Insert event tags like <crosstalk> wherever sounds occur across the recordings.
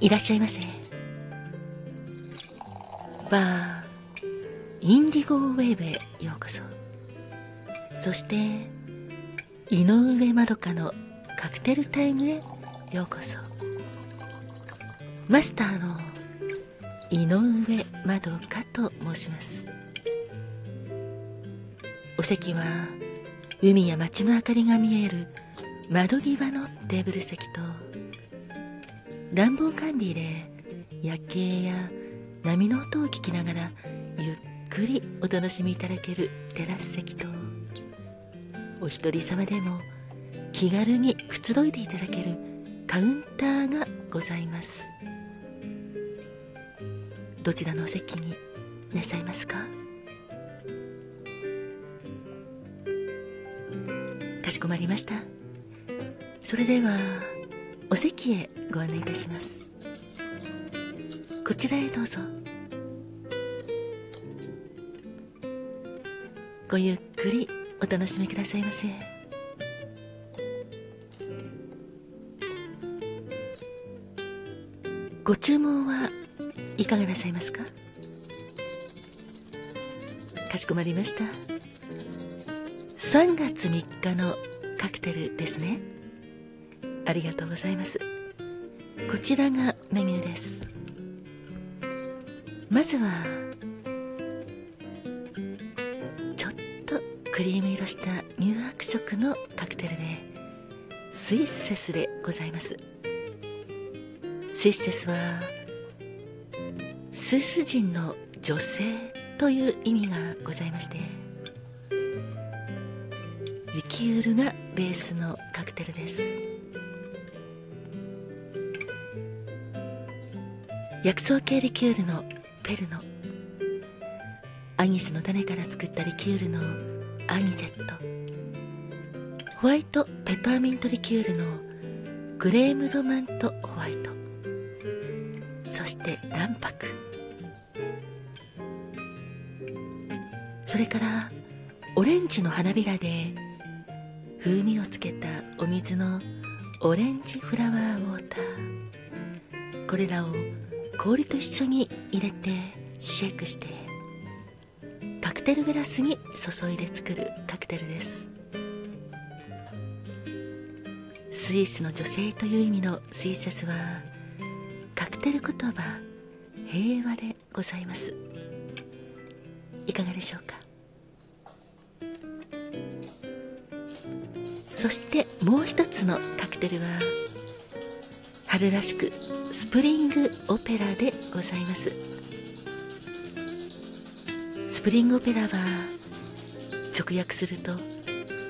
いらっしゃいませ。バーインディゴウェーブへようこそ。そして井上まどかのカクテルタイムへようこそ。マスターの井上まどかと申します。お席は海や街の明かりが見える窓際のテーブル席と暖房完備で夜景や波の音を聞きながらゆっくりお楽しみいただけるテラス席とお一人様でも気軽にくつろいでいただけるカウンターがございます。どちらのお席になさいますか？かしこまりました。それではお席へご案内いたします。こちらへどうぞ。ごゆっくりお楽しみくださいませ。ご注文はいかがなさいますか？かしこまりました。3月3日のカクテルですね。ありがとうございます。こちらがメニューです。まずはちょっとクリーム色した乳白色のカクテルでスイッセスでございます。スイッセスはスイス人の女性という意味がございましてリキュールがベースのカクテルです。薬草系リキュールのペルノアニスの種から作ったリキュールのアニゼット。ホワイトペパーミントリキュールのグレームドマントホワイト。そして卵白。それからオレンジの花びらで風味をつけたお水のオレンジフラワーウォーター。これらを氷と一緒に入れてシェイクしてカクテルグラスに注いで作るカクテルです。スイスの女性という意味のスイセスはカクテル言葉平和でございます。いかがでしょうか？そしてもう一つのカクテルは春らしくスプリングオペラでございます。スプリングオペラは直訳すると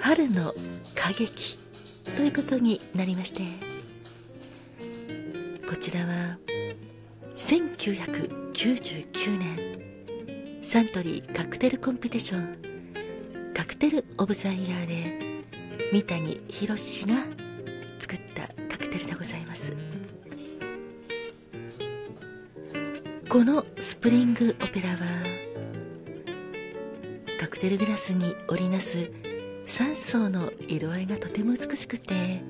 春の歌劇ということになりましてこちらは1999年サントリーカクテルコンペティションカクテル・オブ・ザ・イヤーで三谷宏がこのスプリングオペラはカクテルグラスに織りなす3層の色合いがとても美しくて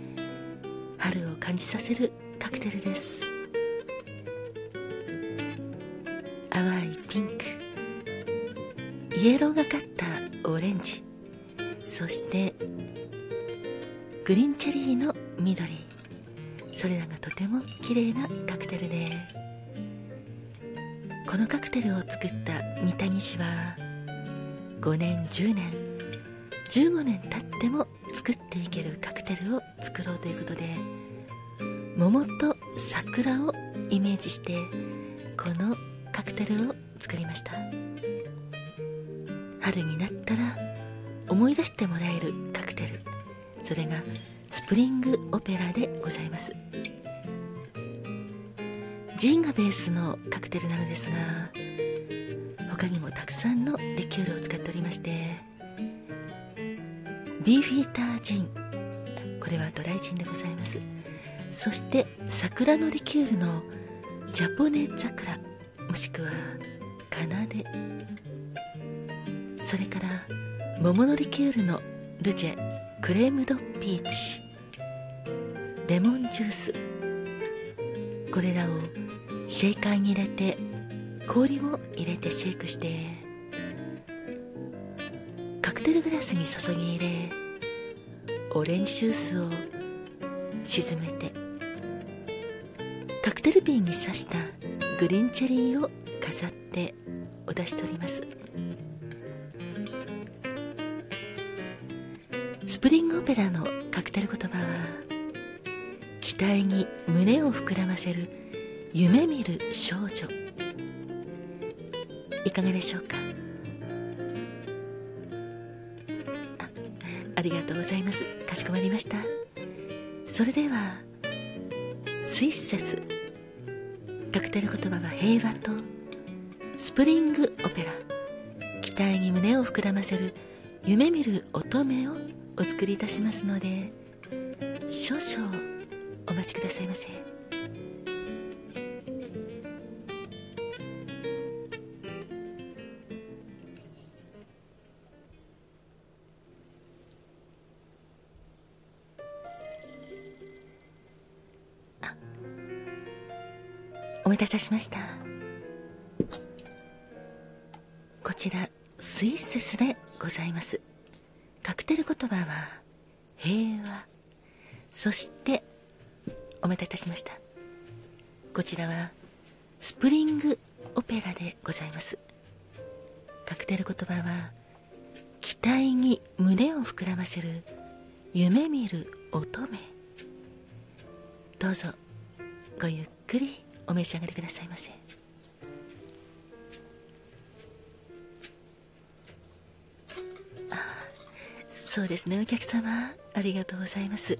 春を感じさせるカクテルです。淡いピンクイエローがかったオレンジそしてグリーンチェリーの緑。それらがとても綺麗なカクテルで。このカクテルを作った三谷氏は5年10年15年経っても作っていけるカクテルを作ろうということで桃と桜をイメージしてこのカクテルを作りました。春になったら思い出してもらえるカクテル。それがスプリングオペラでございます。ジンがベースのカクテルなのですが他にもたくさんのリキュールを使っておりましてビーフィータージンこれはドライジンでございます。そして桜のリキュールのジャポネ桜もしくはカナデそれから桃のリキュールのルジェクレームドピーチレモンジュース。これらをシェイカーに入れて氷を入れてシェイクしてカクテルグラスに注ぎ入れオレンジジュースを沈めてカクテル瓶に刺したグリーンチェリーを飾ってお出しております。スプリングオペラのカクテル言葉は期待に胸を膨らませる夢見る少女。いかがでしょうか？あありがとうございます。かしこまりました。それではスイッセス。カクテル言葉は平和とスプリングオペラ。期待に胸を膨らませる夢見る乙女をお作りいたしますので少々お待ちくださいませ。たせいたしました。こちらスイセスでございます。カクテル言葉は平和。そしてお待たせいたしました。こちらはスプリングオペラでございます。カクテル言葉は期待に胸を膨らませる夢見る乙女。どうぞごゆっくり。お召し上がりくださいませ。あそうですね。お客様ありがとうございます。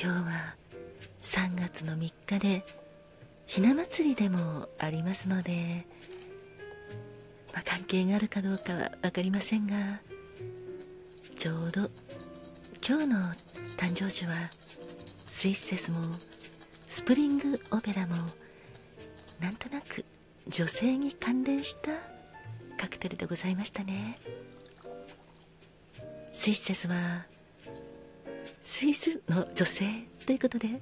今日は3月の3日でひな祭りでもありますので、まあ、関係があるかどうかは分かりませんがちょうど今日の誕生日はスイッセスもスプリングオペラもなんとなく女性に関連したカクテルでございましたね。スイッセスはスイスの女性ということで。<laughs>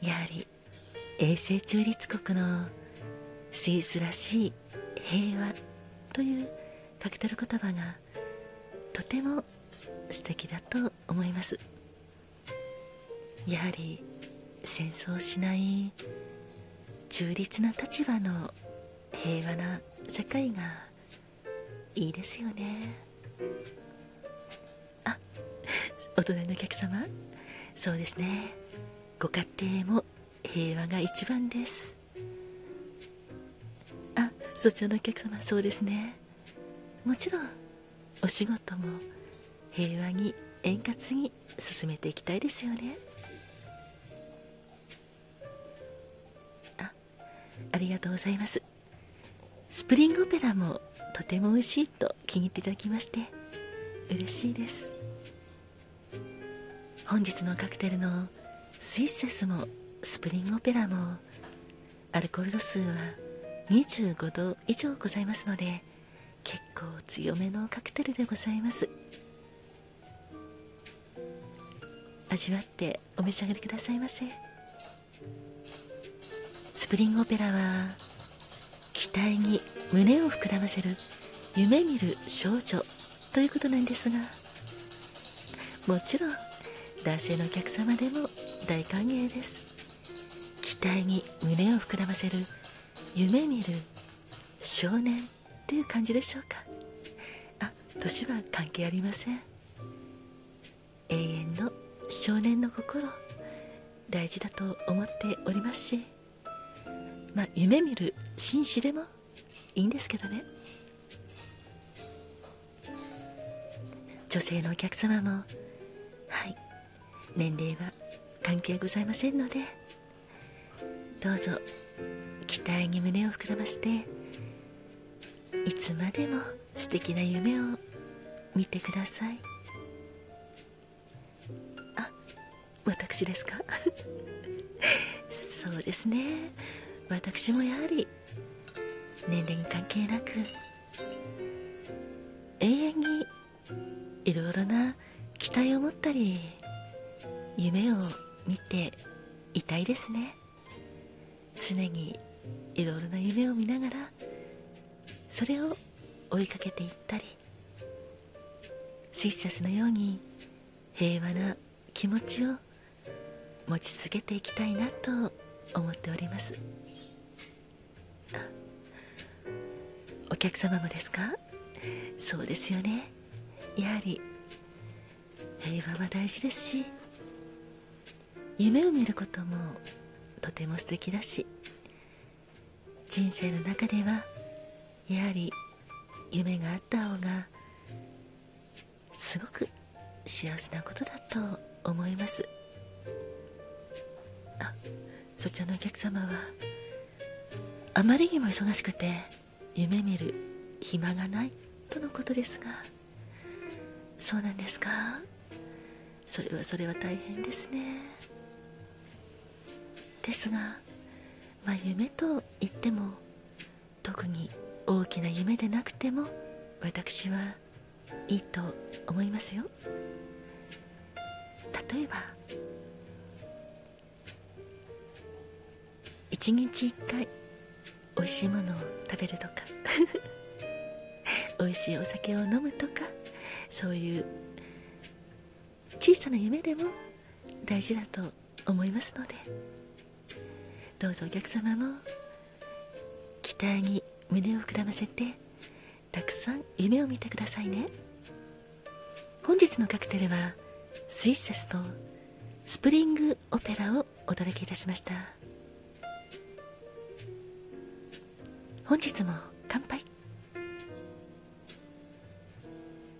やはり永世中立国のスイスらしい平和というカクテル言葉がとても素敵だと思います。やはり戦争しない中立な立場の平和な世界がいいですよね。あお隣のお客様？そうですね。ご家庭も平和が一番です。あそちらのお客様？そうですね。もちろんお仕事も平和に円滑に進めていきたいですよね。ありがとうございます。スプリングオペラもとても美味しいと気に入っていただきまして嬉しいです。本日のカクテルのスイッセスもスプリングオペラもアルコール度数は25度以上ございますので結構強めのカクテルでございます。味わってお召し上がりくださいませ。プリングオペラは期待に胸を膨らませる夢見る少女ということなんですがもちろん男性のお客様でも大歓迎です。期待に胸を膨らませる夢見る少年っていう感じでしょうか。あ年は関係ありません。永遠の少年の心大事だと思っておりますしまあ、夢見る紳士でもいいんですけどね。女性のお客様もはい年齢は関係ございませんのでどうぞ期待に胸を膨らませていつまでも素敵な夢を見てください。あ私ですか？<laughs> そうですね。私もやはり年齢に関係なく永遠にいろいろな期待を持ったり夢を見て痛いですね。常にいろいろな夢を見ながらそれを追いかけていったりシッシャスのように平和な気持ちを持ち続けていきたいなと思っております。お客様もですか？そうですよね。やはり平和は大事ですし夢を見ることもとても素敵だし人生の中ではやはり夢があった方がすごく幸せなことだと思います。そちらのお客様はあまりにも忙しくて夢見る暇がないとのことですが。そうなんですか？それはそれは大変ですね。ですがまあ夢と言っても特に大きな夢でなくても私はいいと思いますよ。例えば一日一回美味しいものを食べるとか <laughs> 美味しいお酒を飲むとかそういう小さな夢でも大事だと思いますのでどうぞお客様も期待に胸を膨らませてたくさん夢を見てくださいね。本日のカクテルはスイッセスとスプリングオペラをお届けいたしました。本日も乾杯。